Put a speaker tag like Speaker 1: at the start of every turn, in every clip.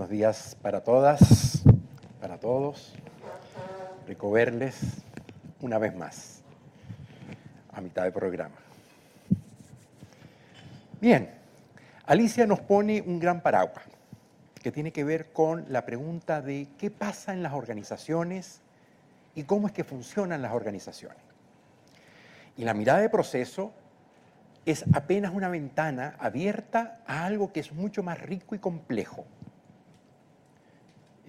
Speaker 1: Buenos días para todas, para todos. Rico verles una vez más, a mitad del programa. Bien, Alicia nos pone un gran paraguas que tiene que ver con la pregunta de qué pasa en las organizaciones y cómo es que funcionan las organizaciones. Y la mirada de proceso es apenas una ventana abierta a algo que es mucho más rico y complejo.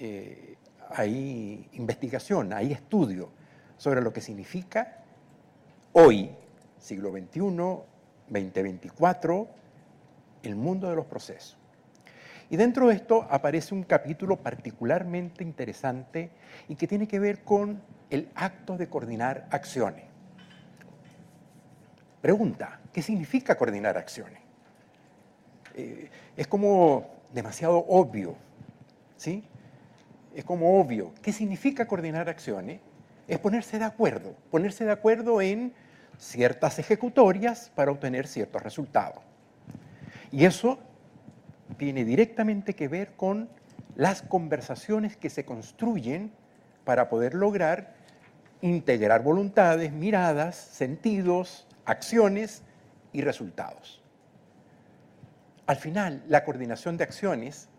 Speaker 1: Eh, hay investigación, hay estudio sobre lo que significa hoy, siglo XXI, 2024, el mundo de los procesos. Y dentro de esto aparece un capítulo particularmente interesante y que tiene que ver con el acto de coordinar acciones. Pregunta, ¿qué significa coordinar acciones? Eh, es como demasiado obvio, ¿sí? Es como obvio. ¿Qué significa coordinar acciones? Es ponerse de acuerdo, ponerse de acuerdo en ciertas ejecutorias para obtener ciertos resultados. Y eso tiene directamente que ver con las conversaciones que se construyen para poder lograr integrar voluntades, miradas, sentidos, acciones y resultados. Al final, la coordinación de acciones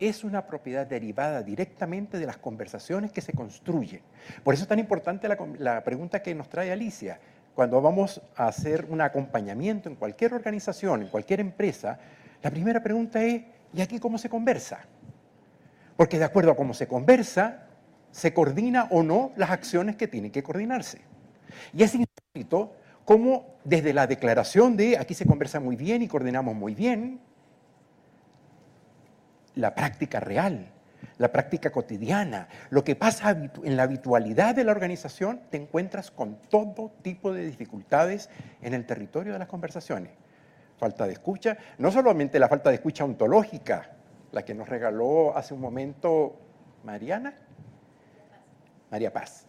Speaker 1: es una propiedad derivada directamente de las conversaciones que se construyen. Por eso es tan importante la, pregunta que nos trae Alicia. Cuando vamos a hacer un acompañamiento en cualquier organización, en cualquier empresa, la primera pregunta es, ¿y aquí cómo se conversa? Porque de acuerdo a cómo se conversa, se coordina o no las acciones que tienen que coordinarse. Y es insólito cómo desde la declaración de aquí se conversa muy bien y coordinamos muy bien, la práctica real, la práctica cotidiana, lo que pasa en la habitualidad de la organización, te encuentras con todo tipo de dificultades en el territorio de las conversaciones falta de escucha, no solamente la falta de escucha ontológica, la que nos regaló hace un momento Mariana, María Paz.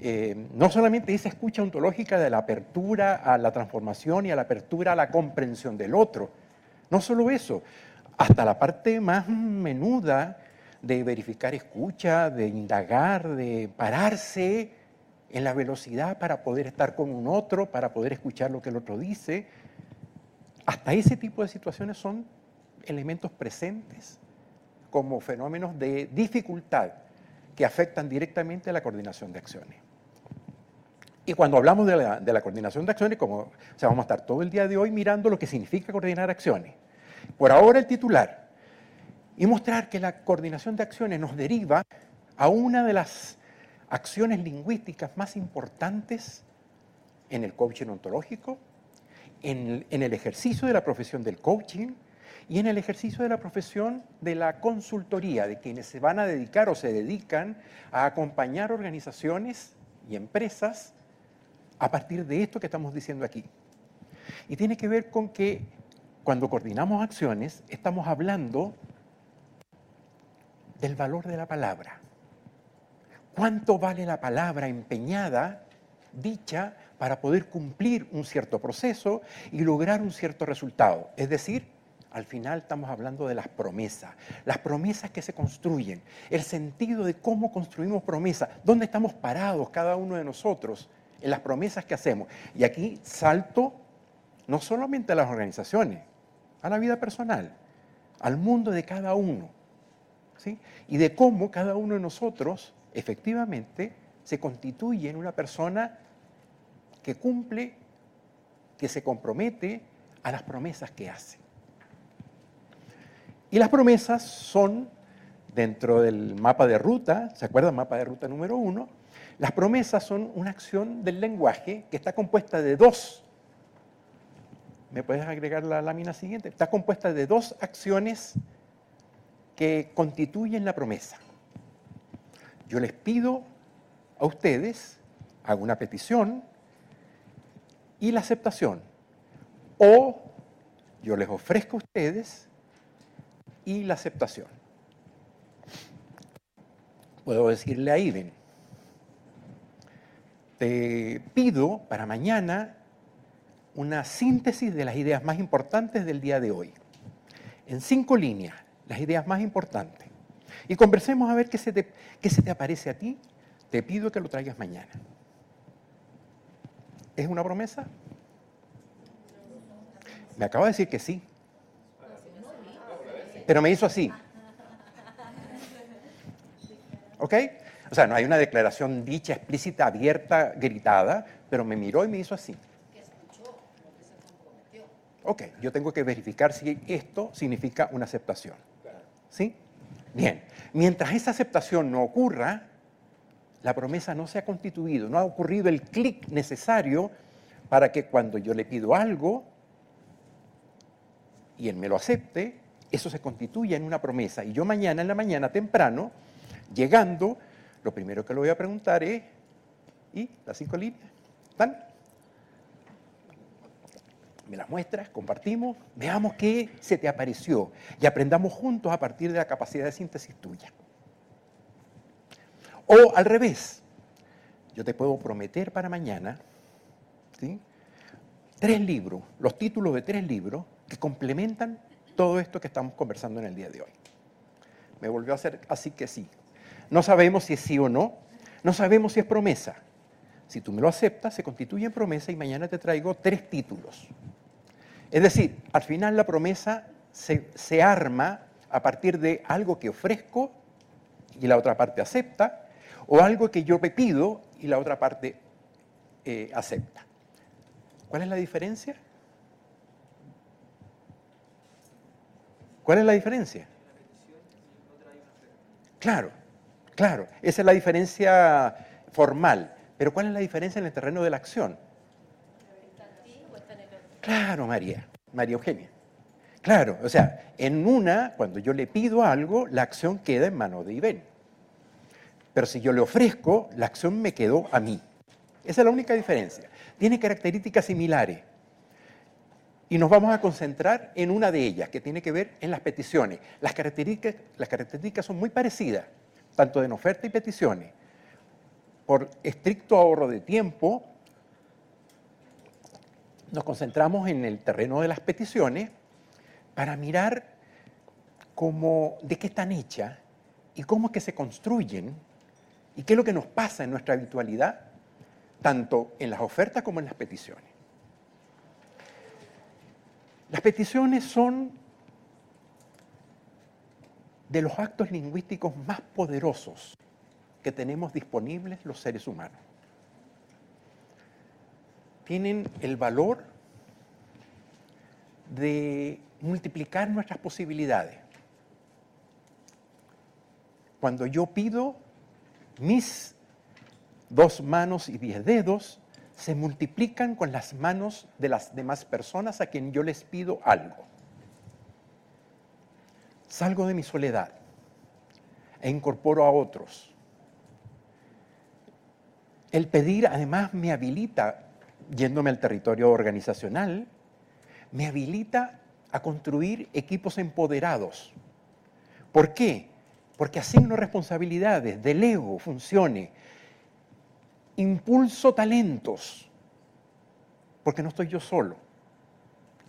Speaker 1: Eh, no solamente esa escucha ontológica de la apertura a la transformación y a la apertura a la comprensión del otro, no solo eso, hasta la parte más menuda de verificar escucha, de indagar, de pararse en la velocidad para poder estar con un otro, para poder escuchar lo que el otro dice, hasta ese tipo de situaciones son elementos presentes como fenómenos de dificultad que afectan directamente a la coordinación de acciones. Y cuando hablamos de la, coordinación de acciones, como vamos a estar todo el día de hoy mirando lo que significa coordinar acciones. Por ahora el titular. Y mostrar que la coordinación de acciones nos deriva a una de las acciones lingüísticas más importantes en el coaching ontológico, en, el ejercicio de la profesión del coaching y en el ejercicio de la profesión de la consultoría, de quienes se van a dedicar o se dedican a acompañar organizaciones y empresas a partir de esto que estamos diciendo aquí. Y tiene que ver con que cuando coordinamos acciones estamos hablando del valor de la palabra. ¿Cuánto vale la palabra empeñada, dicha, para poder cumplir un cierto proceso y lograr un cierto resultado. Es decir, al final estamos hablando de las promesas, las promesas que se construyen, el sentido de cómo construimos promesas, dónde estamos parados cada uno de nosotros en las promesas que hacemos. Y aquí salto no solamente a las organizaciones, a la vida personal, al mundo de cada uno, ¿sí? y de cómo cada uno de nosotros efectivamente se constituye en una persona que cumple, que se compromete a las promesas que hace. Y las promesas son, dentro del mapa de ruta, ¿se acuerdan? Mapa de ruta número uno. Las promesas son una acción del lenguaje que está compuesta de dos. ¿Me puedes agregar la lámina siguiente? Está compuesta de dos acciones que constituyen la promesa. Yo les pido a ustedes, hago una petición, y la aceptación. O yo les ofrezco a ustedes y la aceptación. Puedo decirle a Iden, te pido para mañana una síntesis de las ideas más importantes del día de hoy. En cinco líneas, las ideas más importantes. Y conversemos a ver qué se te, qué se te aparece a ti. Te pido que lo traigas mañana. ¿Es una promesa? Me acaba de decir que sí. Pero me hizo así. ¿Ok? O sea, no hay una declaración dicha, explícita, abierta, gritada, pero me miró y me hizo así. Ok, yo tengo que verificar si esto significa una aceptación. ¿Sí? Bien, mientras esa aceptación no ocurra, la promesa no se ha constituido, no ha ocurrido el clic necesario para que cuando yo le pido algo y él me lo acepte, eso se constituya en una promesa. Y yo mañana en la mañana temprano, llegando, lo primero que le voy a preguntar es, ¿y las cinco líneas? ¿Están? Me las muestras, compartimos, veamos qué se te apareció y aprendamos juntos a partir de la capacidad de síntesis tuya. O al revés, yo te puedo prometer para mañana tres libros, los títulos de tres libros que complementan todo esto que estamos conversando en el día de hoy. Me volvió a hacer así que sí. No sabemos si es sí o no, no sabemos si es promesa. Si tú me lo aceptas, se constituye en promesa y mañana te traigo tres títulos. Es decir, al final la promesa se, arma a partir de algo que ofrezco y la otra parte acepta, o algo que yo pido y la otra parte eh, acepta. ¿Cuál es la diferencia? ¿Cuál es la diferencia? Claro, claro, esa es la diferencia formal. Pero ¿cuál es la diferencia en el terreno de la acción? Claro, María, María Eugenia. Claro, o sea, en una, cuando yo le pido algo, la acción queda en mano de Ibén. Pero si yo le ofrezco, la acción me quedó a mí. Esa es la única diferencia. Tiene características similares. Y nos vamos a concentrar en una de ellas, que tiene que ver en las peticiones. Las características, las características son muy parecidas, tanto en oferta y peticiones. Por estricto ahorro de tiempo, nos concentramos en el terreno de las peticiones para mirar cómo, de qué están hechas y cómo es que se construyen y qué es lo que nos pasa en nuestra habitualidad, tanto en las ofertas como en las peticiones. Las peticiones son de los actos lingüísticos más poderosos que tenemos disponibles los seres humanos tienen el valor de multiplicar nuestras posibilidades. Cuando yo pido, mis dos manos y diez dedos se multiplican con las manos de las demás personas a quien yo les pido algo. Salgo de mi soledad e incorporo a otros. El pedir además me habilita yéndome al territorio organizacional, me habilita a construir equipos empoderados. ¿Por qué? Porque asigno responsabilidades, delego funciones, impulso talentos, porque no estoy yo solo.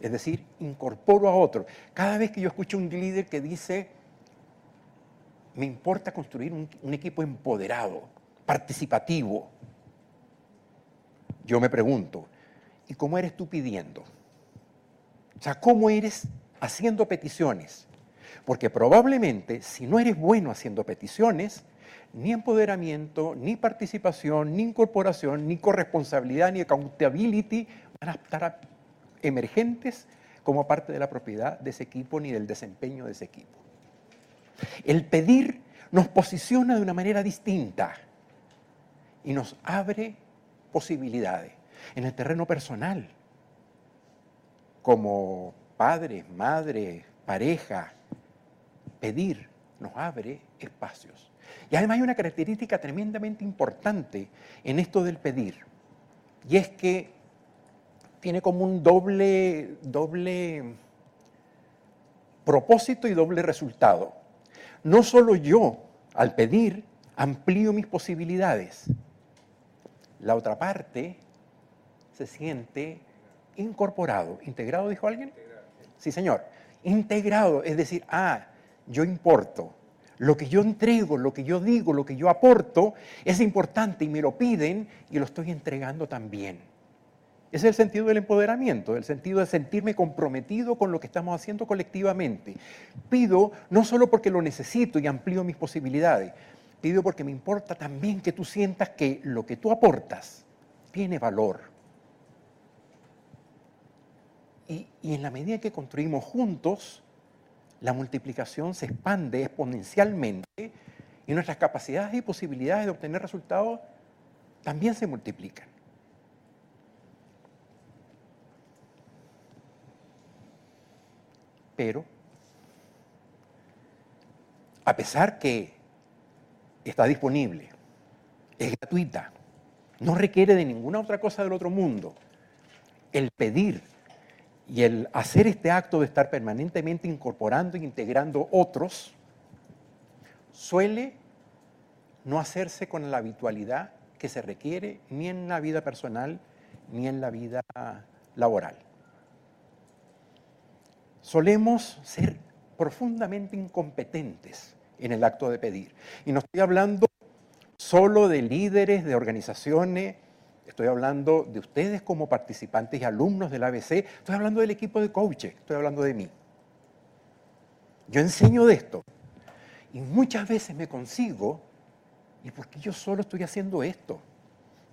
Speaker 1: Es decir, incorporo a otro. Cada vez que yo escucho un líder que dice, me importa construir un, un equipo empoderado, participativo, yo me pregunto, ¿y cómo eres tú pidiendo? O sea, ¿cómo eres haciendo peticiones? Porque probablemente si no eres bueno haciendo peticiones, ni empoderamiento, ni participación, ni incorporación, ni corresponsabilidad, ni accountability van a estar emergentes como parte de la propiedad de ese equipo ni del desempeño de ese equipo. El pedir nos posiciona de una manera distinta y nos abre posibilidades en el terreno personal, como padres, madres, pareja, pedir nos abre espacios. Y además hay una característica tremendamente importante en esto del pedir, y es que tiene como un doble, doble propósito y doble resultado. No solo yo, al pedir, amplío mis posibilidades, la otra parte se siente incorporado. ¿Integrado, dijo alguien? Sí, señor. Integrado, es decir, ah, yo importo. lo que yo entrego, lo que yo digo, lo que yo aporto, es importante y me lo piden y lo estoy entregando también. Ese es el sentido del empoderamiento, el sentido de sentirme comprometido con lo que estamos haciendo colectivamente. Pido no solo porque lo necesito y amplío mis posibilidades, pido porque me importa también que tú sientas que lo que tú aportas tiene valor. Y, y en la medida que construimos juntos, la multiplicación se expande exponencialmente y nuestras capacidades y posibilidades de obtener resultados también se multiplican. Pero, a pesar que está disponible, es gratuita, no requiere de ninguna otra cosa del otro mundo, el pedir y el hacer este acto de estar permanentemente incorporando e integrando otros suele no hacerse con la habitualidad que se requiere ni en la vida personal ni en la vida laboral. Solemos ser profundamente incompetentes en el acto de pedir. Y no estoy hablando solo de líderes, de organizaciones, estoy hablando de ustedes como participantes y alumnos del ABC, estoy hablando del equipo de coaches, estoy hablando de mí. Yo enseño de esto y muchas veces me consigo, ¿y por qué yo solo estoy haciendo esto?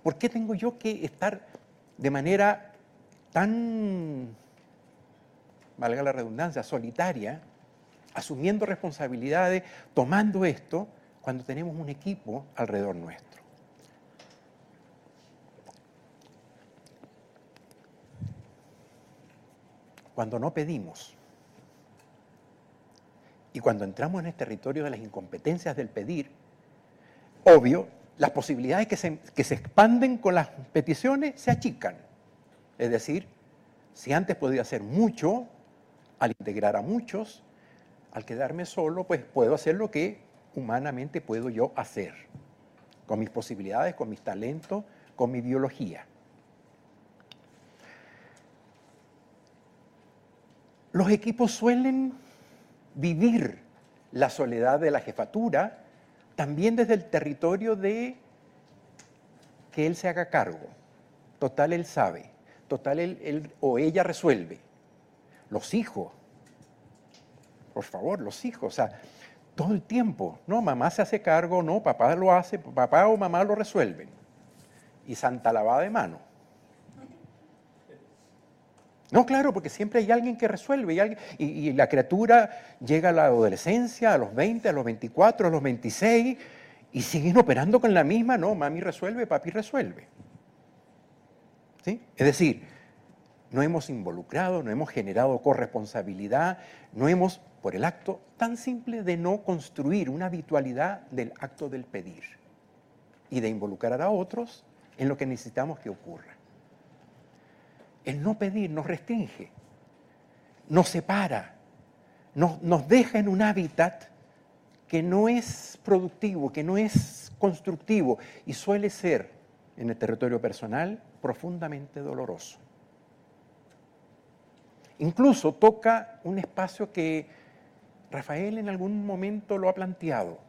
Speaker 1: ¿Por qué tengo yo que estar de manera tan valga la redundancia, solitaria, asumiendo responsabilidades, tomando esto, cuando tenemos un equipo alrededor nuestro. Cuando no pedimos y cuando entramos en el territorio de las incompetencias del pedir, obvio, las posibilidades que se, que se expanden con las peticiones se achican. Es decir, si antes podía hacer mucho, al integrar a muchos, al quedarme solo, pues puedo hacer lo que humanamente puedo yo hacer, con mis posibilidades, con mis talentos, con mi biología. Los equipos suelen vivir la soledad de la jefatura también desde el territorio de que él se haga cargo. Total, él sabe. Total, él, o ella resuelve. Los hijos, por favor, los hijos, o sea, todo el tiempo, no, mamá se hace cargo, no, papá lo hace, papá o mamá lo resuelven. Y santa lavada de mano. No, claro, porque siempre hay alguien que resuelve y, y, la criatura llega a la adolescencia, a los 20, a los 24, a los 26 y siguen operando con la misma, no, mami resuelve, papi resuelve. ¿Sí? Es decir, no hemos involucrado, no hemos generado corresponsabilidad, no hemos, por el acto tan simple de no construir una habitualidad del acto del pedir y de involucrar a otros en lo que necesitamos que ocurra. El no pedir nos restringe, nos separa, nos, nos deja en un hábitat que no es productivo, que no es constructivo y suele ser en el territorio personal profundamente doloroso. Incluso toca un espacio que Rafael en algún momento lo ha planteado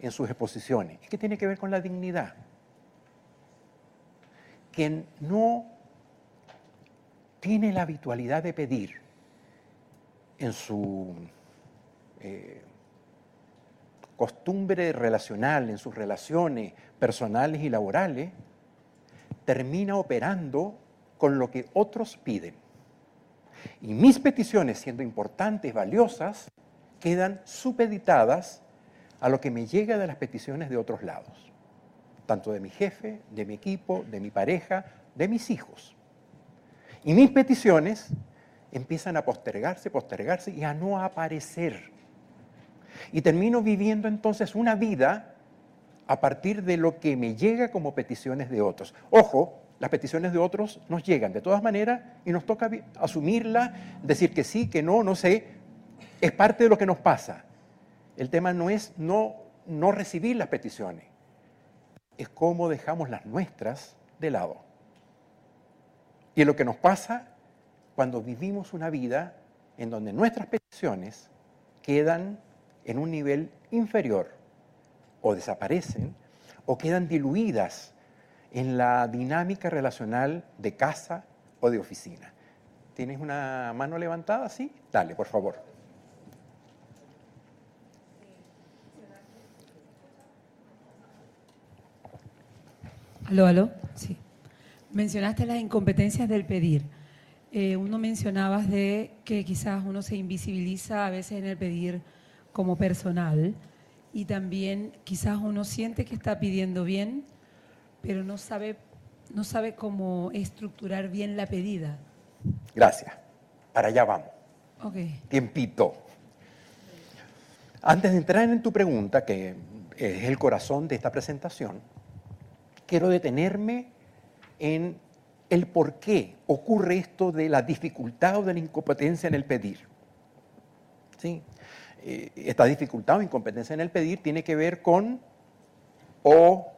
Speaker 1: en sus exposiciones, y que tiene que ver con la dignidad. Quien no tiene la habitualidad de pedir en su eh, costumbre relacional, en sus relaciones personales y laborales, termina operando con lo que otros piden. Y mis peticiones, siendo importantes, valiosas, quedan supeditadas a lo que me llega de las peticiones de otros lados, tanto de mi jefe, de mi equipo, de mi pareja, de mis hijos. Y mis peticiones empiezan a postergarse, postergarse y a no aparecer. Y termino viviendo entonces una vida a partir de lo que me llega como peticiones de otros. Ojo, las peticiones de otros nos llegan de todas maneras y nos toca asumirla, decir que sí, que no, no sé. Es parte de lo que nos pasa. El tema no es no, no recibir las peticiones, es cómo dejamos las nuestras de lado. Y es lo que nos pasa cuando vivimos una vida en donde nuestras peticiones quedan en un nivel inferior o desaparecen o quedan diluidas en la dinámica relacional de casa o de oficina. ¿Tienes una mano levantada? Sí, dale, por favor.
Speaker 2: Aló, aló. Sí. Mencionaste las incompetencias del pedir. Eh, uno mencionabas de que quizás uno se invisibiliza a veces en el pedir como personal y también quizás uno siente que está pidiendo bien, pero no sabe, no sabe cómo estructurar bien la pedida.
Speaker 1: Gracias. Para allá vamos.
Speaker 2: Ok.
Speaker 1: Tiempito. Antes de entrar en tu pregunta, que es el corazón de esta presentación, quiero detenerme en el por qué ocurre esto de la dificultad o de la incompetencia en el pedir. ¿Sí? Eh, esta dificultad o incompetencia en el pedir tiene que ver con o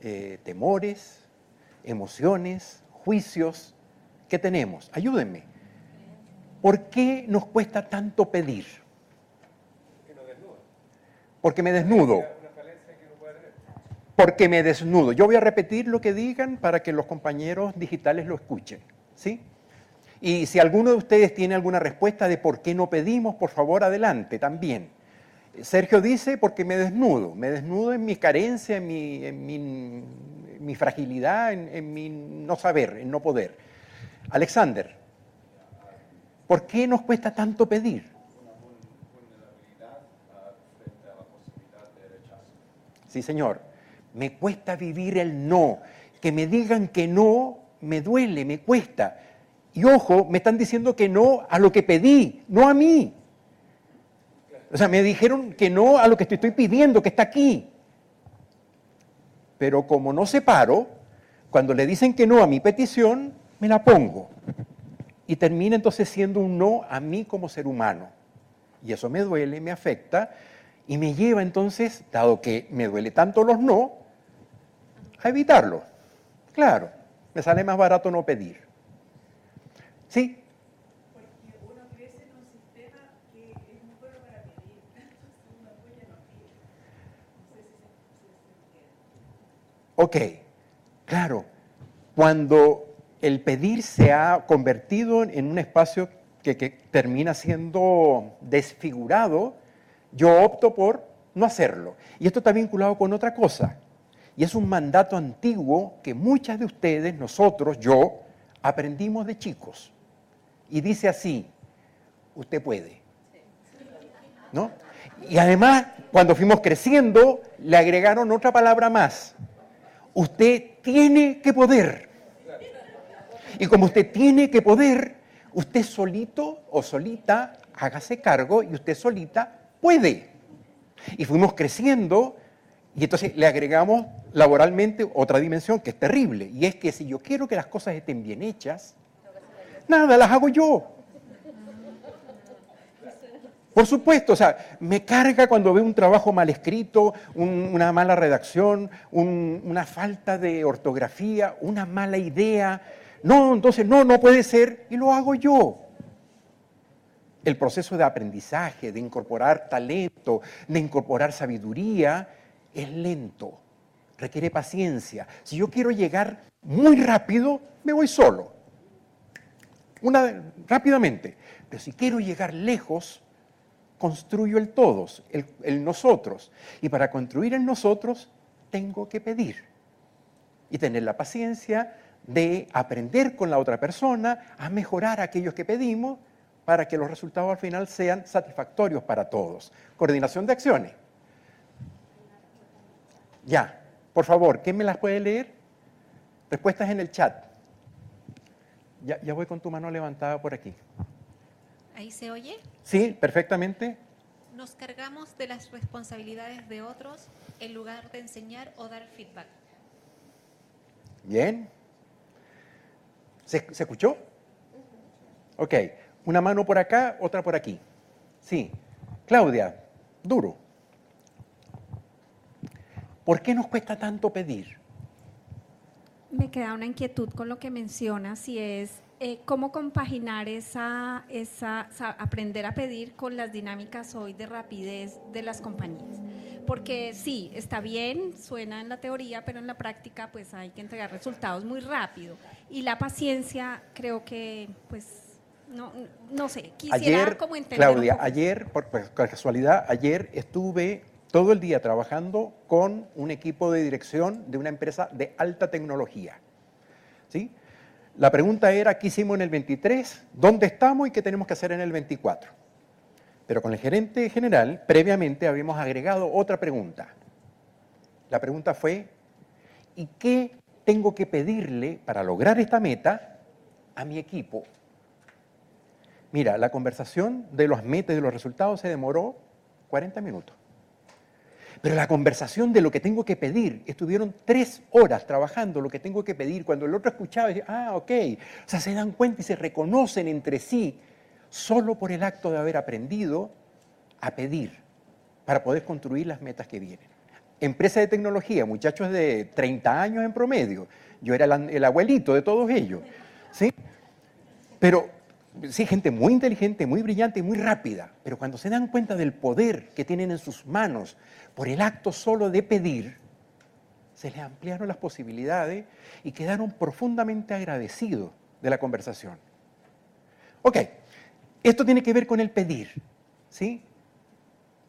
Speaker 1: eh, temores, emociones, juicios que tenemos. Ayúdenme. ¿Por qué nos cuesta tanto pedir? Porque me desnudo porque me desnudo. Yo voy a repetir lo que digan para que los compañeros digitales lo escuchen, ¿sí? Y si alguno de ustedes tiene alguna respuesta de por qué no pedimos, por favor, adelante también. Sergio dice, porque me desnudo, me desnudo en mi carencia, en mi, fragilidad, en, en mi no saber, en no poder. Alexander, ¿por qué nos cuesta tanto pedir? Sí, señor me cuesta vivir el no. Que me digan que no, me duele, me cuesta. Y ojo, me están diciendo que no a lo que pedí, no a mí. O sea, me dijeron que no a lo que estoy pidiendo, que está aquí. Pero como no separo, cuando le dicen que no a mi petición, me la pongo. Y termina entonces siendo un no a mí como ser humano. Y eso me duele, me afecta y me lleva entonces, dado que me duele tanto los no, a evitarlo. Claro, me sale más barato no pedir. ¿Sí? Porque uno crece en un sistema que es para no Ok, claro. Cuando el pedir se ha convertido en un espacio que termina siendo desfigurado, yo opto por no hacerlo. Y esto está vinculado con otra cosa. Y es un mandato antiguo que muchas de ustedes, nosotros, yo, aprendimos de chicos. Y dice así, usted puede. ¿No? Y además, cuando fuimos creciendo, le agregaron otra palabra más. Usted tiene que poder. Y como usted tiene que poder, usted solito o solita hágase cargo y usted solita puede. Y fuimos creciendo y entonces le agregamos laboralmente otra dimensión que es terrible. Y es que si yo quiero que las cosas estén bien hechas, nada, las hago yo. Por supuesto, o sea, me carga cuando veo un trabajo mal escrito, una mala redacción, una falta de ortografía, una mala idea. No, entonces no, no puede ser y lo hago yo. El proceso de aprendizaje, de incorporar talento, de incorporar sabiduría, es lento, requiere paciencia. Si yo quiero llegar muy rápido, me voy solo. Una, rápidamente. Pero si quiero llegar lejos, construyo el todos, el, el nosotros. Y para construir el nosotros, tengo que pedir. Y tener la paciencia de aprender con la otra persona a mejorar aquellos que pedimos para que los resultados al final sean satisfactorios para todos. Coordinación de acciones. Ya, por favor, ¿quién me las puede leer? Respuestas en el chat. Ya, ya voy con tu mano levantada por aquí.
Speaker 3: ¿Ahí se oye?
Speaker 1: Sí, perfectamente.
Speaker 3: Nos cargamos de las responsabilidades de otros en lugar de enseñar o dar feedback.
Speaker 1: Bien. ¿Se, ¿se escuchó? Ok. Una mano por acá, otra por aquí. Sí. Claudia, duro. ¿Por qué nos cuesta tanto pedir?
Speaker 4: Me queda una inquietud con lo que mencionas y es eh, cómo compaginar esa, esa, aprender a pedir con las dinámicas hoy de rapidez de las compañías. Porque sí, está bien, suena en la teoría, pero en la práctica pues hay que entregar resultados muy rápido. Y la paciencia creo que pues no, no sé, quisiera
Speaker 1: ayer,
Speaker 4: como entender.
Speaker 1: Claudia, ayer, por, por, casualidad, ayer estuve todo el día trabajando con un equipo de dirección de una empresa de alta tecnología. ¿Sí? La pregunta era, ¿qué hicimos en el 23? ¿Dónde estamos y qué tenemos que hacer en el 24? Pero con el gerente general, previamente habíamos agregado otra pregunta. La pregunta fue, ¿y qué tengo que pedirle para lograr esta meta a mi equipo? Mira, la conversación de los metas y de los resultados se demoró 40 minutos. Pero la conversación de lo que tengo que pedir, estuvieron tres horas trabajando lo que tengo que pedir. Cuando el otro escuchaba, decía, ah, ok. O sea, se dan cuenta y se reconocen entre sí solo por el acto de haber aprendido a pedir para poder construir las metas que vienen. Empresa de tecnología, muchachos de 30 años en promedio. Yo era el, el abuelito de todos ellos. ¿sí? Pero sí, gente muy inteligente, muy brillante y muy rápida, pero cuando se dan cuenta del poder que tienen en sus manos por el acto solo de pedir, se les ampliaron las posibilidades y quedaron profundamente agradecidos de la conversación. Ok, esto tiene que ver con el pedir, ¿sí?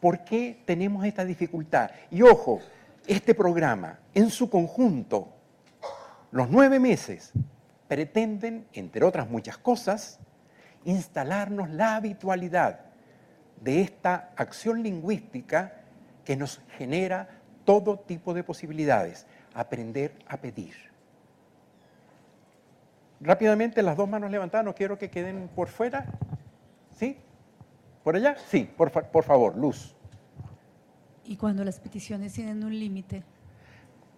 Speaker 1: ¿Por qué tenemos esta dificultad? Y ojo, este programa en su conjunto, los nueve meses, pretenden, entre otras muchas cosas, instalarnos la habitualidad de esta acción lingüística que nos genera todo tipo de posibilidades, aprender a pedir. Rápidamente, las dos manos levantadas, no quiero que queden por fuera. ¿Sí? ¿Por allá? Sí, por, por favor, luz.
Speaker 2: ¿Y cuando las peticiones tienen un límite?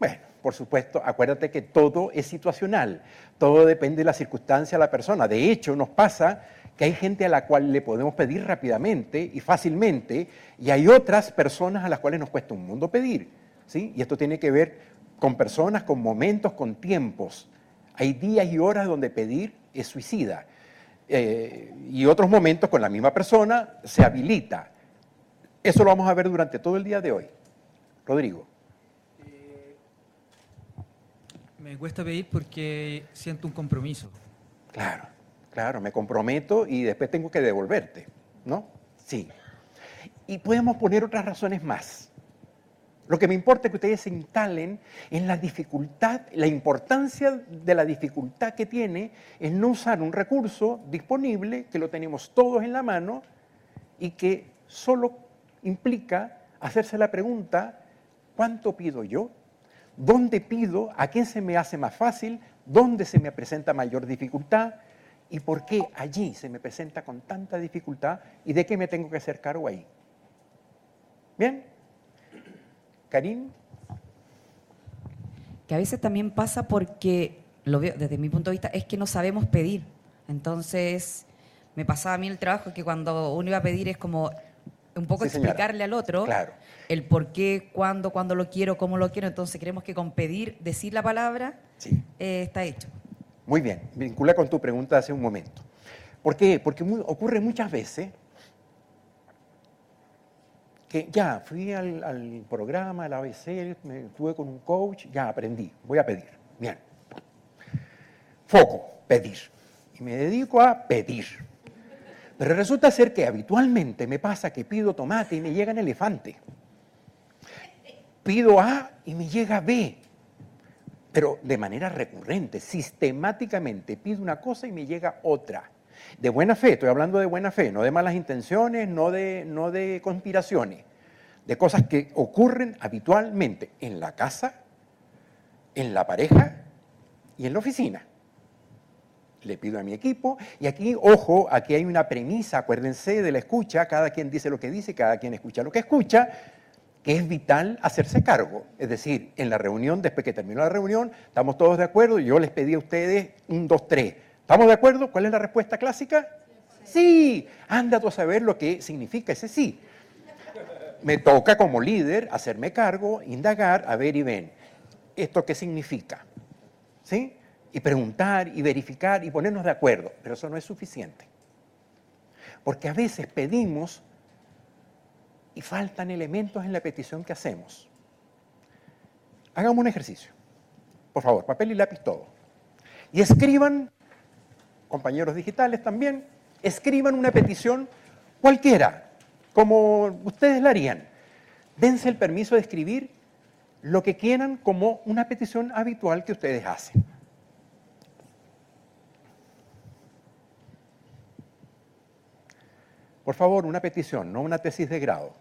Speaker 1: Bueno, por supuesto, acuérdate que todo es situacional, todo depende de la circunstancia de la persona. De hecho, nos pasa que hay gente a la cual le podemos pedir rápidamente y fácilmente, y hay otras personas a las cuales nos cuesta un mundo pedir. ¿sí? Y esto tiene que ver con personas, con momentos, con tiempos. Hay días y horas donde pedir es suicida. Eh, y otros momentos con la misma persona se habilita. Eso lo vamos a ver durante todo el día de hoy. Rodrigo.
Speaker 5: Me cuesta pedir porque siento un compromiso.
Speaker 1: Claro, claro, me comprometo y después tengo que devolverte, ¿no? Sí. Y podemos poner otras razones más. Lo que me importa es que ustedes se instalen en la dificultad, la importancia de la dificultad que tiene en no usar un recurso disponible, que lo tenemos todos en la mano, y que solo implica hacerse la pregunta, ¿cuánto pido yo? Dónde pido, a quién se me hace más fácil, dónde se me presenta mayor dificultad y por qué allí se me presenta con tanta dificultad y de qué me tengo que hacer cargo ahí. ¿Bien? Karim.
Speaker 6: Que a veces también pasa porque, lo veo desde mi punto de vista, es que no sabemos pedir. Entonces, me pasaba a mí el trabajo que cuando uno iba a pedir es como un poco explicarle al otro el por qué, cuándo, cuándo lo quiero, cómo lo quiero. Entonces creemos que con pedir, decir la palabra, eh, está hecho.
Speaker 1: Muy bien, vincula con tu pregunta hace un momento. ¿Por qué? Porque ocurre muchas veces que ya fui al, al, programa, al ABC, me estuve con un coach, ya aprendí, voy a pedir. Bien. Foco, pedir. Y me dedico a pedir pero resulta ser que habitualmente me pasa que pido tomate y me llega en elefante. Pido A y me llega B. Pero de manera recurrente, sistemáticamente pido una cosa y me llega otra. De buena fe, estoy hablando de buena fe, no de malas intenciones, no de, no de conspiraciones, de cosas que ocurren habitualmente en la casa, en la pareja y en la oficina le pido a mi equipo. Y aquí, ojo, aquí hay una premisa, acuérdense de la escucha, cada quien dice lo que dice, cada quien escucha lo que escucha, que es vital hacerse cargo. Es decir, en la reunión, después que terminó la reunión, estamos todos de acuerdo, yo les pedí a ustedes un, dos, tres. ¿Estamos de acuerdo? ¿Cuál es la respuesta clásica? Sí, anda tú a saber lo que significa ese sí. Me toca como líder hacerme cargo, indagar, a ver y ven. ¿Esto qué significa? ¿Sí? Y preguntar y verificar y ponernos de acuerdo, pero eso no es suficiente. Porque a veces pedimos y faltan elementos en la petición que hacemos. Hagamos un ejercicio. Por favor, papel y lápiz todo. Y escriban, compañeros digitales también, escriban una petición cualquiera, como ustedes la harían. Dense el permiso de escribir lo que quieran como una petición habitual que ustedes hacen. Por favor, una petición, no una tesis de grado.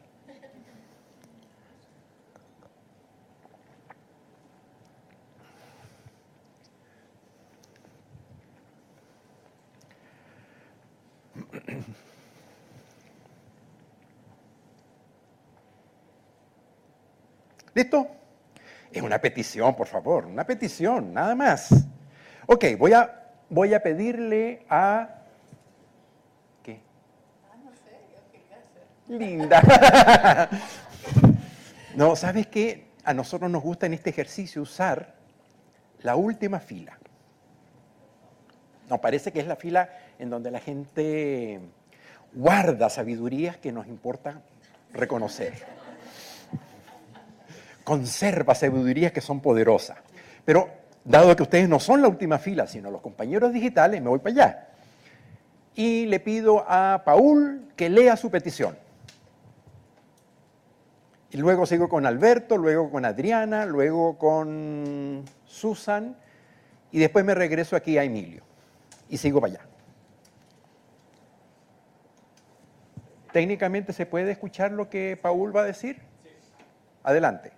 Speaker 1: ¿Listo? Es una petición, por favor, una petición, nada más. Ok, voy a, voy a pedirle a... ¿Qué? Ah, no sé, yo Linda. no, ¿sabes qué? A nosotros nos gusta en este ejercicio usar la última fila. Nos parece que es la fila en donde la gente guarda sabidurías que nos importa reconocer conserva sabidurías que son poderosas. Pero dado que ustedes no son la última fila, sino los compañeros digitales, me voy para allá. Y le pido a Paul que lea su petición. Y luego sigo con Alberto, luego con Adriana, luego con Susan, y después me regreso aquí a Emilio. Y sigo para allá. ¿Técnicamente se puede escuchar lo que Paul va a decir? Adelante.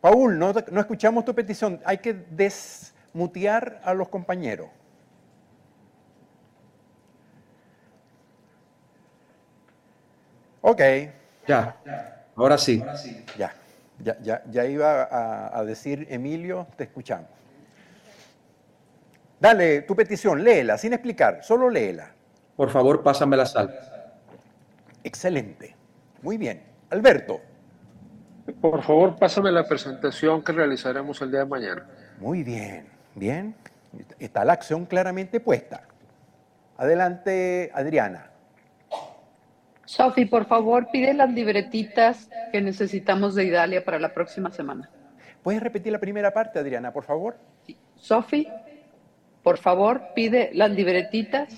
Speaker 1: Paul, no, escuchamos tu petición. Hay que desmutear a los compañeros. Ok.
Speaker 7: Ya, ahora sí.
Speaker 1: Ya, ya, ya, iba a, a, decir, Emilio, te escuchamos. Dale tu petición, léela, sin explicar, solo léela.
Speaker 7: Por favor, pásame la sal.
Speaker 1: Excelente. Muy bien. Alberto.
Speaker 8: Por favor, pásame la presentación que realizaremos el día de mañana.
Speaker 1: Muy bien, bien. Está la acción claramente puesta. Adelante, Adriana.
Speaker 9: Sofi, por favor, pide las libretitas que necesitamos de Idalia para la próxima semana.
Speaker 1: ¿Puedes repetir la primera parte, Adriana, por favor?
Speaker 9: Sí. Sofi, por favor, pide las libretitas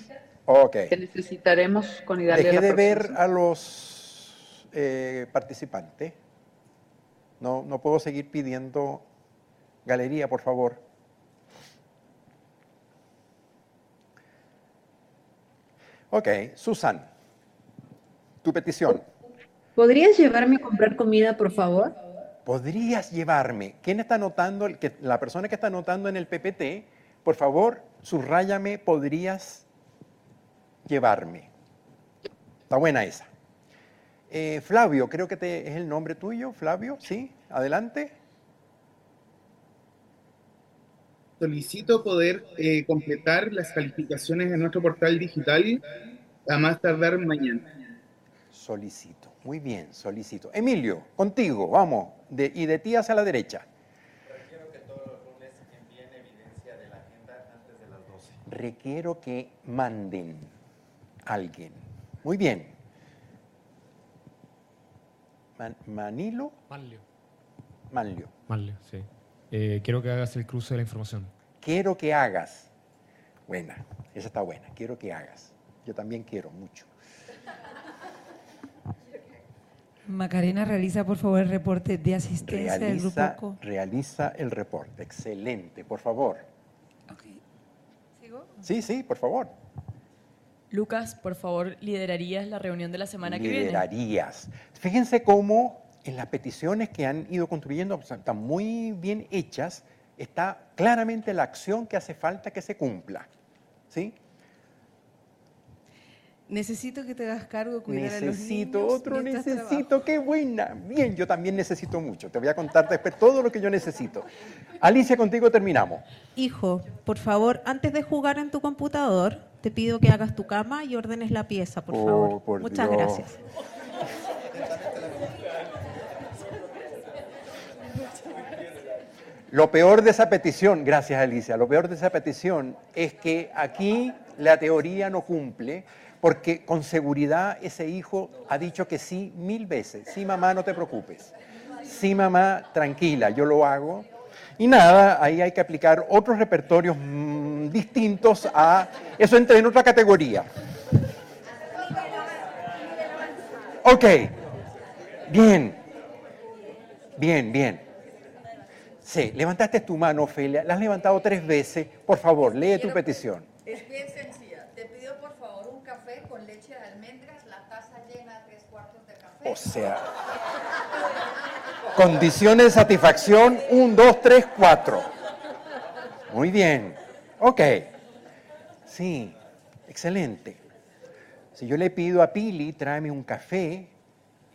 Speaker 9: que necesitaremos con Idalia.
Speaker 1: Dejé de ver a los eh, participantes. No, no puedo seguir pidiendo galería, por favor. Ok, Susan, tu petición.
Speaker 10: ¿Podrías llevarme a comprar comida, por favor?
Speaker 1: ¿Podrías llevarme? ¿Quién está anotando? La persona que está anotando en el PPT, por favor, subráyame, podrías llevarme. Está buena esa. Eh, Flavio, creo que te, es el nombre tuyo, Flavio, ¿sí? Adelante.
Speaker 11: Solicito poder eh, completar las calificaciones de nuestro portal digital a más tardar mañana.
Speaker 1: Solicito, muy bien, solicito. Emilio, contigo, vamos, y de ti hacia la derecha. Requiero que todos los lunes envíen evidencia de la agenda antes de las 12. Requiero que manden a alguien. Muy bien, Manilo.
Speaker 12: Manlio.
Speaker 1: Manlio.
Speaker 12: Manlio, sí. Eh, quiero que hagas el cruce de la información.
Speaker 1: Quiero que hagas. Buena, esa está buena. Quiero que hagas. Yo también quiero mucho.
Speaker 2: Macarena, realiza por favor el reporte de asistencia
Speaker 1: del
Speaker 2: grupo.
Speaker 1: Realiza el reporte. Excelente, por favor. ¿Sigo? Sí, sí, por favor.
Speaker 13: Lucas, por favor, liderarías la reunión de la semana que viene.
Speaker 1: Liderarías. Fíjense cómo en las peticiones que han ido construyendo, están muy bien hechas, está claramente la acción que hace falta que se cumpla. ¿Sí?
Speaker 2: Necesito que te hagas cargo, cuidar
Speaker 1: necesito,
Speaker 2: a los
Speaker 1: Necesito, otro necesito, qué buena. Bien, yo también necesito mucho. Te voy a contar después todo lo que yo necesito. Alicia, contigo terminamos.
Speaker 14: Hijo, por favor, antes de jugar en tu computador, te pido que hagas tu cama y ordenes la pieza, por oh, favor. Muchas gracias.
Speaker 1: Lo peor de esa petición, gracias Alicia, lo peor de esa petición es que aquí la teoría no cumple porque con seguridad ese hijo ha dicho que sí mil veces. Sí, mamá, no te preocupes. Sí, mamá, tranquila, yo lo hago. Y nada, ahí hay que aplicar otros repertorios mm, distintos a... Eso entra en otra categoría. Ok, bien, bien, bien. Sí, levantaste tu mano, Ofelia, la has levantado tres veces. Por favor, lee tu petición.
Speaker 15: Es bien sencilla. Te pido por favor un café con leche de almendras, la taza llena de tres cuartos de café.
Speaker 1: O sea, condiciones de satisfacción, un, dos, tres, cuatro. Muy bien. Ok. Sí, excelente. Si yo le pido a Pili, tráeme un café,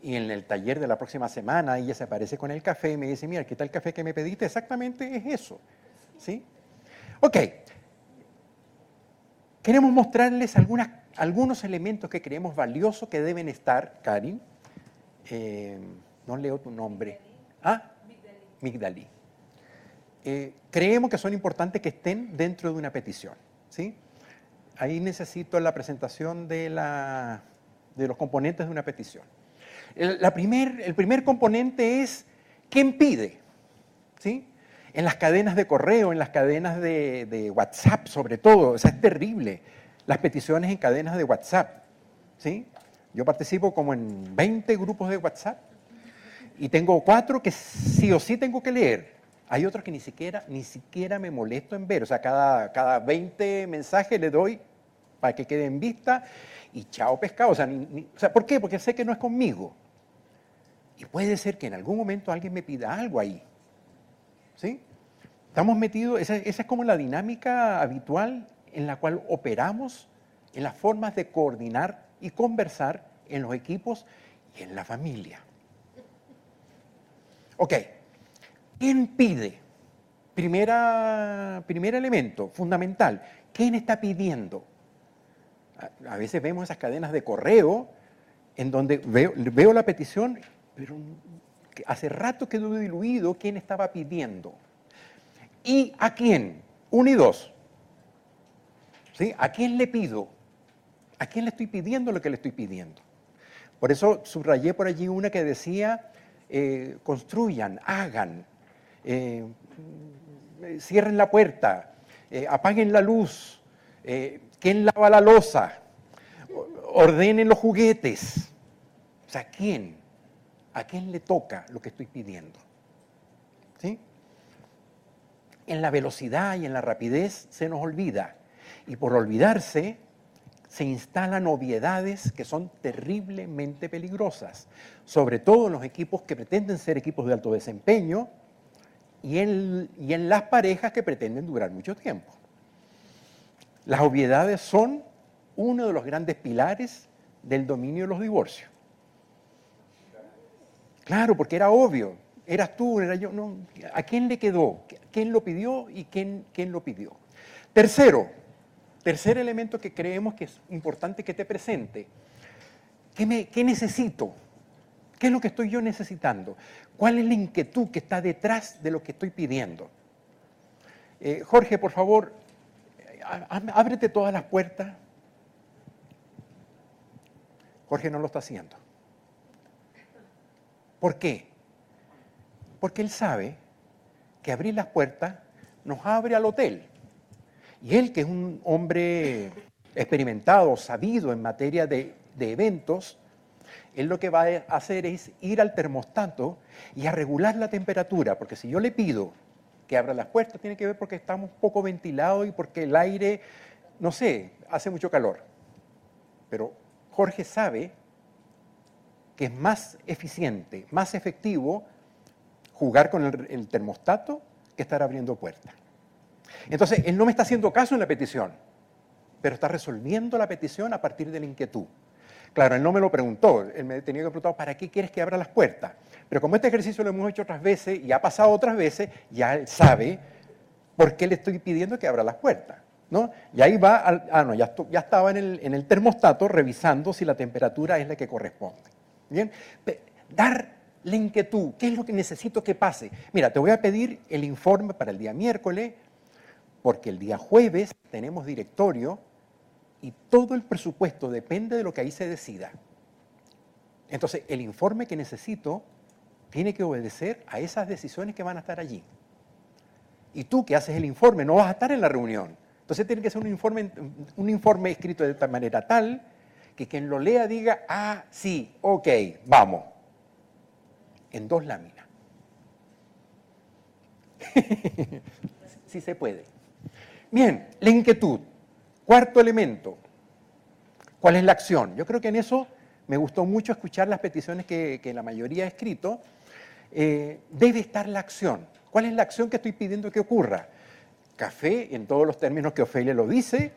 Speaker 1: y en el taller de la próxima semana ella se aparece con el café y me dice, mira, ¿qué tal el café que me pediste? Exactamente es eso. ¿Sí? Ok. Queremos mostrarles algunos elementos que creemos valiosos que deben estar, Karin. Eh, no leo tu nombre. ¿Ah? Migdalí. Eh, creemos que son importantes que estén dentro de una petición. ¿sí? Ahí necesito la presentación de, la, de los componentes de una petición. El, la primer, el primer componente es quién pide. ¿sí? En las cadenas de correo, en las cadenas de, de WhatsApp sobre todo, o sea, es terrible. Las peticiones en cadenas de WhatsApp. ¿sí? Yo participo como en 20 grupos de WhatsApp y tengo cuatro que sí o sí tengo que leer. Hay otros que ni siquiera, ni siquiera me molesto en ver. O sea, cada, cada 20 mensajes le doy para que quede en vista y chao pescado. O sea, ¿por qué? Porque sé que no es conmigo. Y puede ser que en algún momento alguien me pida algo ahí. ¿Sí? Estamos metidos, esa es como la dinámica habitual en la cual operamos en las formas de coordinar y conversar en los equipos y en la familia. Ok, ¿quién pide? Primera, primer elemento fundamental, ¿quién está pidiendo? A, veces vemos esas cadenas de correo en donde veo, veo la petición pero hace rato quedó diluido quién estaba pidiendo. ¿Y a quién? Uno y dos. ¿Sí? ¿A quién le pido? ¿A quién le estoy pidiendo lo que le estoy pidiendo? Por eso subrayé por allí una que decía, eh, construyan, hagan, eh, cierren la puerta, eh, apaguen la luz, ¿quién lava la losa? Ordenen los juguetes. O sea, ¿quién? ¿A quién le toca lo que estoy pidiendo? ¿Sí? En la velocidad y en la rapidez se nos olvida. Y por olvidarse se instalan obviedades que son terriblemente peligrosas, sobre todo en los equipos que pretenden ser equipos de alto desempeño y en, las parejas que pretenden durar mucho tiempo. Las obviedades son uno de los grandes pilares del dominio de los divorcios. Claro, porque era obvio. Eras tú, era yo. No. ¿A quién le quedó? ¿Quién lo pidió y quién, quién lo pidió? Tercero, tercer elemento que creemos que es importante que te presente. ¿Qué, me, ¿Qué necesito? ¿Qué es lo que estoy yo necesitando? ¿Cuál es la inquietud que está detrás de lo que estoy pidiendo? Eh, Jorge, por favor, ábrete todas las puertas. Jorge no lo está haciendo. ¿Por qué? Porque él sabe que abrir las puertas nos abre al hotel. Y él, que es un hombre experimentado, sabido en materia de, eventos, él lo que va a hacer es ir al termostato y a regular la temperatura, porque si yo le pido que abra las puertas, tiene que ver porque estamos poco ventilados y porque el aire, no sé, hace mucho calor. Pero Jorge sabe que es más eficiente, más efectivo jugar con el, termostato que estar abriendo puertas. Entonces, él no me está haciendo caso en la petición, pero está resolviendo la petición a partir de la inquietud. Claro, él no me lo preguntó, él me tenía que preguntar, ¿para qué quieres que abra las puertas? Pero como este ejercicio lo hemos hecho otras veces y ha pasado otras veces, ya él sabe por qué le estoy pidiendo que abra las puertas. ¿no? Y ahí va, ah, no, ya, ya estaba en el, en el termostato revisando si la temperatura es la que corresponde. Bien, dar la inquietud, ¿qué es lo que necesito que pase? Mira, te voy a pedir el informe para el día miércoles, porque el día jueves tenemos directorio y todo el presupuesto depende de lo que ahí se decida. Entonces, el informe que necesito tiene que obedecer a esas decisiones que van a estar allí. Y tú que haces el informe no vas a estar en la reunión. Entonces tiene que ser un informe, un informe escrito de tal manera tal que quien lo lea diga, ah, sí, ok, vamos. En dos láminas. sí se puede. Bien, la inquietud. Cuarto elemento. ¿Cuál es la acción? Yo creo que en eso me gustó mucho escuchar las peticiones que, la mayoría ha escrito. Eh, debe estar la acción. ¿Cuál es la acción que estoy pidiendo que ocurra? Café, en todos los términos que Ofelia lo dice,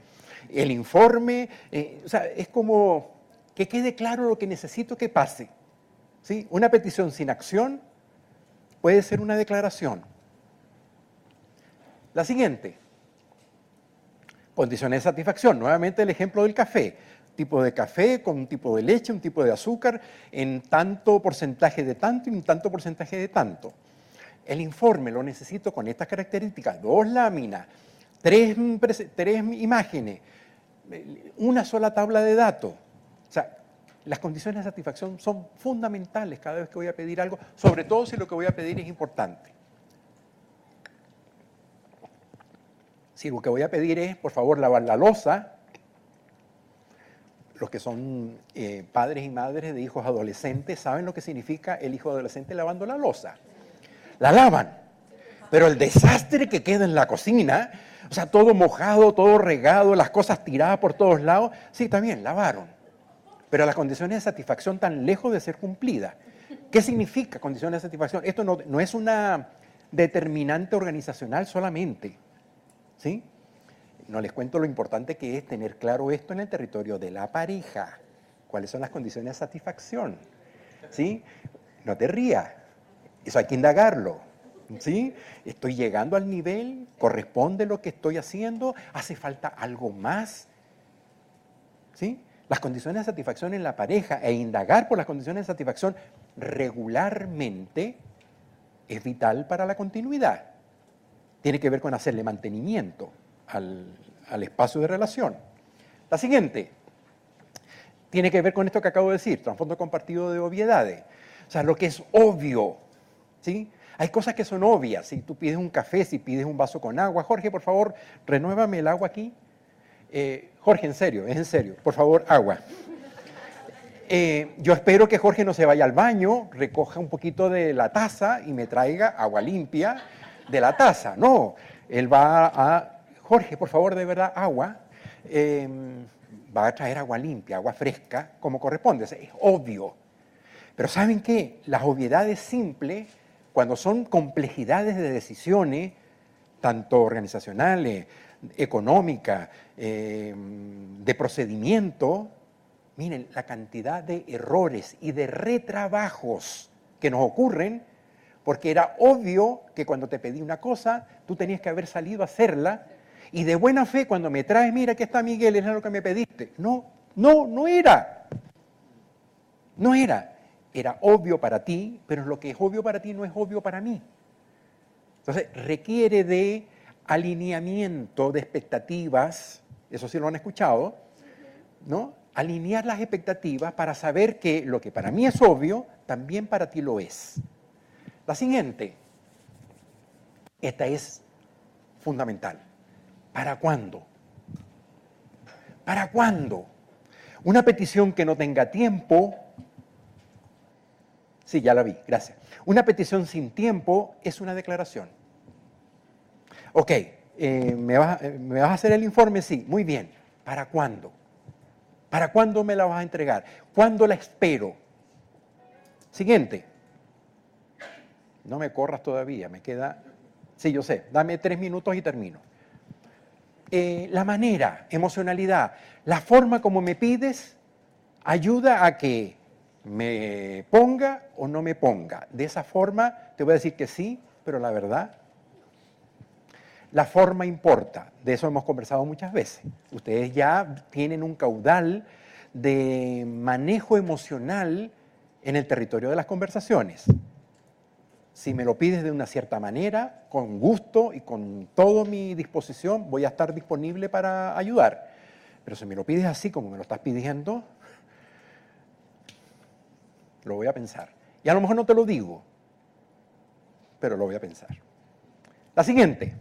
Speaker 1: el informe, eh, o sea, es como que quede claro lo que necesito que pase. ¿sí? Una petición sin acción puede ser una declaración. La siguiente, condiciones de satisfacción. Nuevamente el ejemplo del café tipo de café, con un tipo de leche, un tipo de azúcar, en tanto porcentaje de tanto y un tanto porcentaje de tanto. El informe lo necesito con estas características, dos láminas, tres, tres imágenes, una sola tabla de datos. O sea, las condiciones de satisfacción son fundamentales cada vez que voy a pedir algo, sobre todo si lo que voy a pedir es importante. Si lo que voy a pedir es, por favor, lavar la losa, los que son eh, padres y madres de hijos adolescentes saben lo que significa el hijo adolescente lavando la losa. La lavan, pero el desastre que queda en la cocina, o sea, todo mojado, todo regado, las cosas tiradas por todos lados, sí, también lavaron. Pero las condiciones de satisfacción tan lejos de ser cumplidas. ¿Qué significa condiciones de satisfacción? Esto no, no es una determinante organizacional solamente, ¿sí? no les cuento lo importante que es tener claro esto en el territorio de la pareja. ¿Cuáles son las condiciones de satisfacción? ¿Sí? No te rías. Eso hay que indagarlo. ¿Sí? Estoy llegando al nivel, corresponde lo que estoy haciendo, hace falta algo más. ¿Sí? Las condiciones de satisfacción en la pareja e indagar por las condiciones de satisfacción regularmente es vital para la continuidad. Tiene que ver con hacerle mantenimiento al, espacio de relación. La siguiente tiene que ver con esto que acabo de decir, trasfondo compartido de obviedades. O sea, lo que es obvio, ¿sí? Hay cosas que son obvias. Si tú pides un café, si pides un vaso con agua, Jorge, por favor, renuévame el agua aquí. Eh, Jorge, en serio, es en serio, por favor, agua. Eh, yo espero que Jorge no se vaya al baño, recoja un poquito de la taza y me traiga agua limpia de la taza. No, él va a Jorge, por favor, de verdad, agua. Em, va a traer agua limpia, agua fresca, como corresponde. Es obvio. Pero ¿saben qué? Las obviedades simples, cuando son complejidades de decisiones, tanto organizacionales, económicas, em, de procedimiento, miren la cantidad de errores y de retrabajos que nos ocurren, porque era obvio que cuando te pedí una cosa, tú tenías que haber salido a hacerla y de buena fe cuando me traes, mira, aquí está Miguel, es lo que me pediste. No, no, no era. No era. Era obvio para ti, pero lo que es obvio para ti no es obvio para mí. Entonces, requiere de alineamiento de expectativas, eso sí lo han escuchado, ¿no? Alinear las expectativas para saber que lo que para mí es obvio, también para ti lo es. La siguiente, esta es fundamental. ¿Para cuándo? ¿Para cuándo? Una petición que no tenga tiempo, sí, ya la vi, gracias. Una petición sin tiempo es una declaración. Ok, eh, ¿me, vas, eh, ¿me vas a hacer el informe? Sí, muy bien. ¿Para cuándo? ¿Para cuándo me la vas a entregar? ¿Cuándo la espero? Siguiente. No me corras todavía, me queda... Sí, yo sé, dame tres minutos y termino. Eh, la manera, emocionalidad, la forma como me pides ayuda a que me ponga o no me ponga. De esa forma te voy a decir que sí, pero la verdad, la forma importa. De eso hemos conversado muchas veces. Ustedes ya tienen un caudal de manejo emocional en el territorio de las conversaciones. Si me lo pides de una cierta manera, con gusto y con toda mi disposición, voy a estar disponible para ayudar. Pero si me lo pides así como me lo estás pidiendo, lo voy a pensar. Y a lo mejor no te lo digo, pero lo voy a pensar. La siguiente,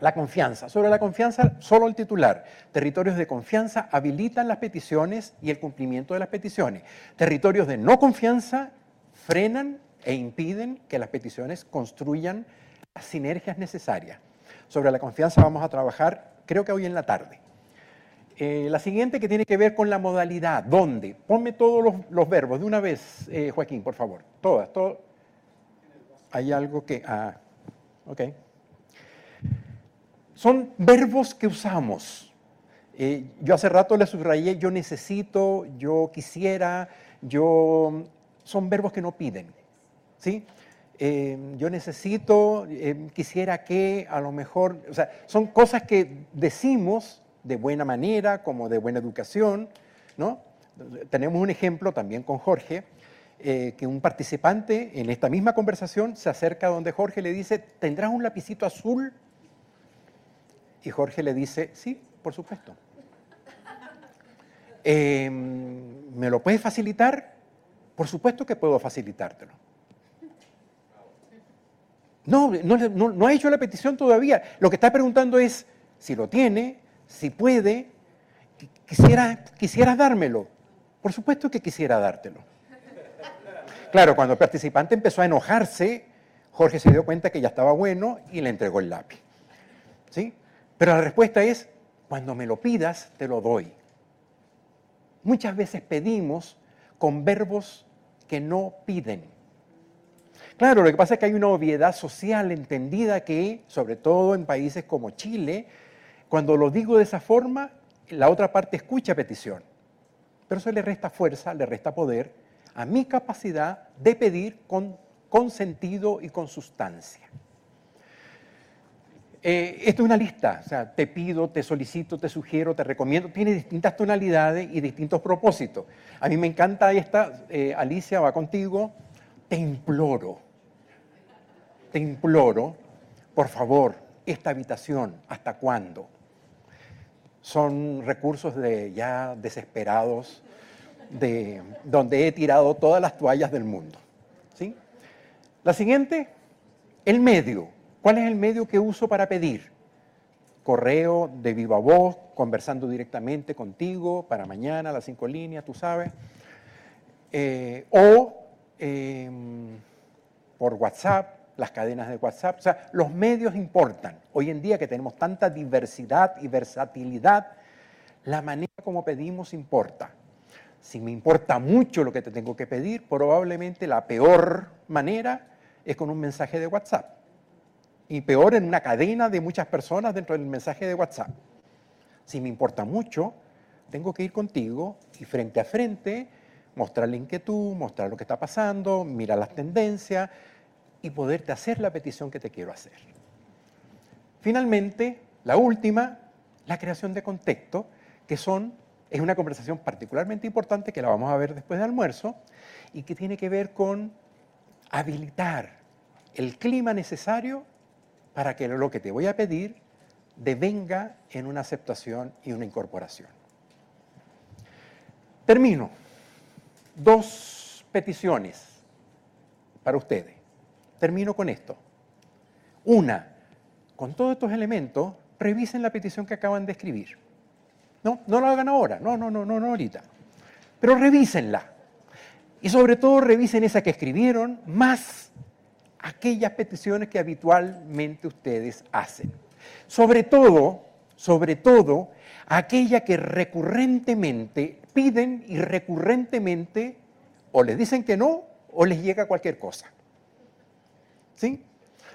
Speaker 1: la confianza. Sobre la confianza, solo el titular. Territorios de confianza habilitan las peticiones y el cumplimiento de las peticiones. Territorios de no confianza frenan e impiden que las peticiones construyan las sinergias necesarias. Sobre la confianza vamos a trabajar, creo que hoy en la tarde. Eh, la siguiente que tiene que ver con la modalidad. ¿Dónde? Ponme todos los, verbos de una vez, eh, Joaquín, por favor. Todas, todo. Hay algo que... Ah, ok son verbos que usamos. Eh, yo hace rato le subrayé yo necesito, yo quisiera, yo... Son verbos que no piden. ¿Sí? Eh, yo necesito, eh, quisiera que, a lo mejor, o sea, son cosas que decimos de buena manera, como de buena educación, ¿no? Tenemos un ejemplo también con Jorge, que un participante en esta misma conversación se acerca a donde Jorge le dice, ¿tendrás un lapicito azul? Y Jorge le dice, sí, por supuesto. Em, ¿Me lo puedes facilitar? Por supuesto que puedo facilitártelo. No, no, ha hecho la petición todavía. Lo que está preguntando es si lo tiene, si puede, quisiera, quisiera dármelo. Por supuesto que quisiera dártelo. Claro, cuando el participante empezó a enojarse, Jorge se dio cuenta que ya estaba bueno y le entregó el lápiz. ¿Sí? Pero la respuesta es, cuando me lo pidas, te lo doy. Muchas veces pedimos con verbos que no piden. Claro, lo que pasa es que hay una obviedad social entendida que, sobre todo en países como Chile, cuando lo digo de esa forma, la otra parte escucha petición. Pero eso le resta fuerza, le resta poder a mi capacidad de pedir con, sentido y con sustancia. Eh, esto es una lista, o sea, te pido, te solicito, te sugiero, te recomiendo, tiene distintas tonalidades y distintos propósitos. A mí me encanta esta, eh, Alicia, va contigo, te imploro, te imploro, por favor, esta habitación, ¿hasta cuándo? Son recursos de ya desesperados, de donde he tirado todas las toallas del mundo. ¿sí? La siguiente, el medio. ¿Cuál es el medio que uso para pedir? Correo de viva voz, conversando directamente contigo para mañana, las cinco líneas, tú sabes. Eh, o em, por WhatsApp, las cadenas de WhatsApp. O sea, los medios importan. Hoy en día que tenemos tanta diversidad y versatilidad, la manera como pedimos importa. Si me importa mucho lo que te tengo que pedir, probablemente la peor manera es con un mensaje de WhatsApp y peor en una cadena de muchas personas dentro del mensaje de WhatsApp. Si me importa mucho, tengo que ir contigo y frente a frente mostrar la inquietud, mostrar lo que está pasando, mirar las tendencias y poderte hacer la petición que te quiero hacer. Finalmente, la última, la creación de contexto, que son, es una conversación particularmente importante que la vamos a ver después de almuerzo y que tiene que ver con habilitar el clima necesario para que lo que te voy a pedir devenga en una aceptación y una incorporación. Termino. Dos peticiones para ustedes. Termino con esto. Una, con todos estos elementos, revisen la petición que acaban de escribir. No, no lo hagan ahora, no, no, no, no, no ahorita. Pero revísenla. Y sobre todo revisen esa que escribieron, más aquellas peticiones que habitualmente ustedes hacen. Sobre todo, sobre todo, aquella que recurrentemente piden y recurrentemente o les dicen que no o les llega cualquier cosa. ¿Sí?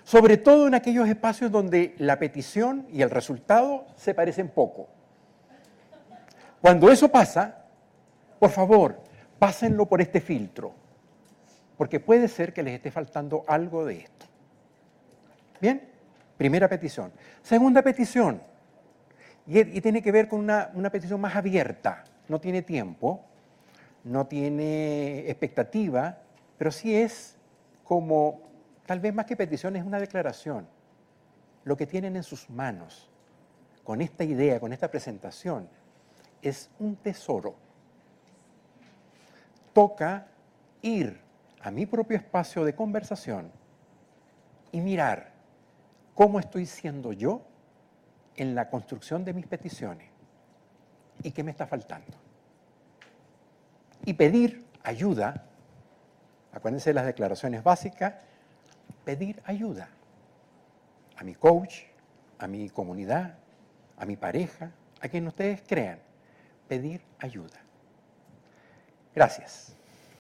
Speaker 1: Sobre todo en aquellos espacios donde la petición y el resultado se parecen poco. Cuando eso pasa, por favor, pásenlo por este filtro porque puede ser que les esté faltando algo de esto. Bien, primera petición. Segunda petición, y, tiene que ver con una, petición más abierta, no tiene tiempo. no tiene expectativa, pero sí es como, tal vez más que petición, es una declaración. Lo que tienen en sus manos, con esta idea, con esta presentación, es un tesoro. Toca ir a mi propio espacio de conversación y mirar cómo estoy siendo yo en la construcción de mis peticiones y qué me está faltando. Y pedir ayuda, acuérdense de las declaraciones básicas, pedir ayuda a mi coach, a mi comunidad, a mi pareja, a quien ustedes crean, pedir ayuda. Gracias.